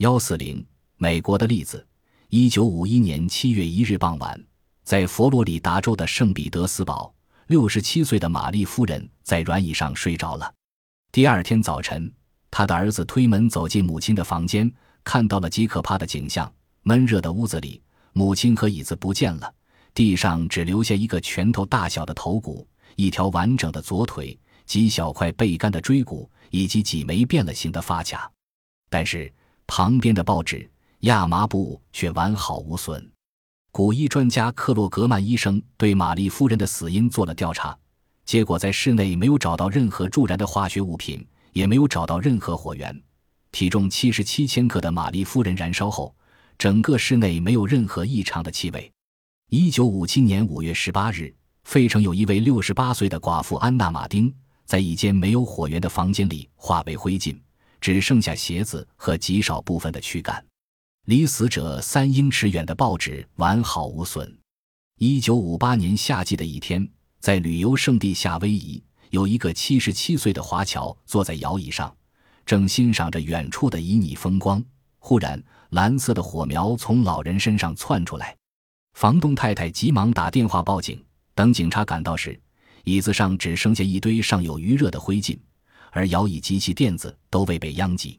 幺四零，美国的例子。一九五一年七月一日傍晚，在佛罗里达州的圣彼得斯堡，六十七岁的玛丽夫人在软椅上睡着了。第二天早晨，他的儿子推门走进母亲的房间，看到了极可怕的景象：闷热的屋子里，母亲和椅子不见了，地上只留下一个拳头大小的头骨、一条完整的左腿、几小块背干的椎骨以及几枚变了形的发卡。但是。旁边的报纸亚麻布却完好无损。古医专家克洛格曼医生对玛丽夫人的死因做了调查，结果在室内没有找到任何助燃的化学物品，也没有找到任何火源。体重七十七千克的玛丽夫人燃烧后，整个室内没有任何异常的气味。一九五七年五月十八日，费城有一位六十八岁的寡妇安娜·马丁，在一间没有火源的房间里化为灰烬。只剩下鞋子和极少部分的躯干，离死者三英尺远的报纸完好无损。一九五八年夏季的一天，在旅游胜地夏威夷，有一个七十七岁的华侨坐在摇椅上，正欣赏着远处的旖旎风光。忽然，蓝色的火苗从老人身上窜出来，房东太太急忙打电话报警。等警察赶到时，椅子上只剩下一堆尚有余热的灰烬。而摇椅及其垫子都未被殃及。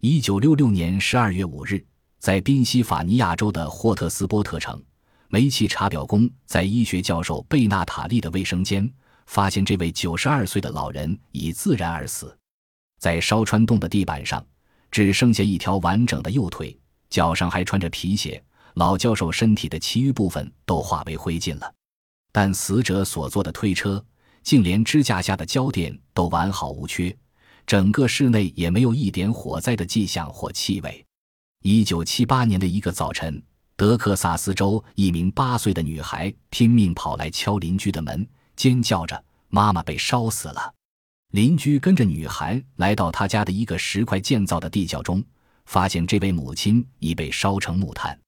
一九六六年十二月五日，在宾夕法尼亚州的霍特斯波特城，煤气查表工在医学教授贝纳塔利的卫生间发现这位九十二岁的老人已自然而死，在烧穿洞的地板上只剩下一条完整的右腿，脚上还穿着皮鞋。老教授身体的其余部分都化为灰烬了，但死者所坐的推车。竟连支架下的胶垫都完好无缺，整个室内也没有一点火灾的迹象或气味。一九七八年的一个早晨，德克萨斯州一名八岁的女孩拼命跑来敲邻居的门，尖叫着：“妈妈被烧死了！”邻居跟着女孩来到他家的一个石块建造的地窖中，发现这位母亲已被烧成木炭。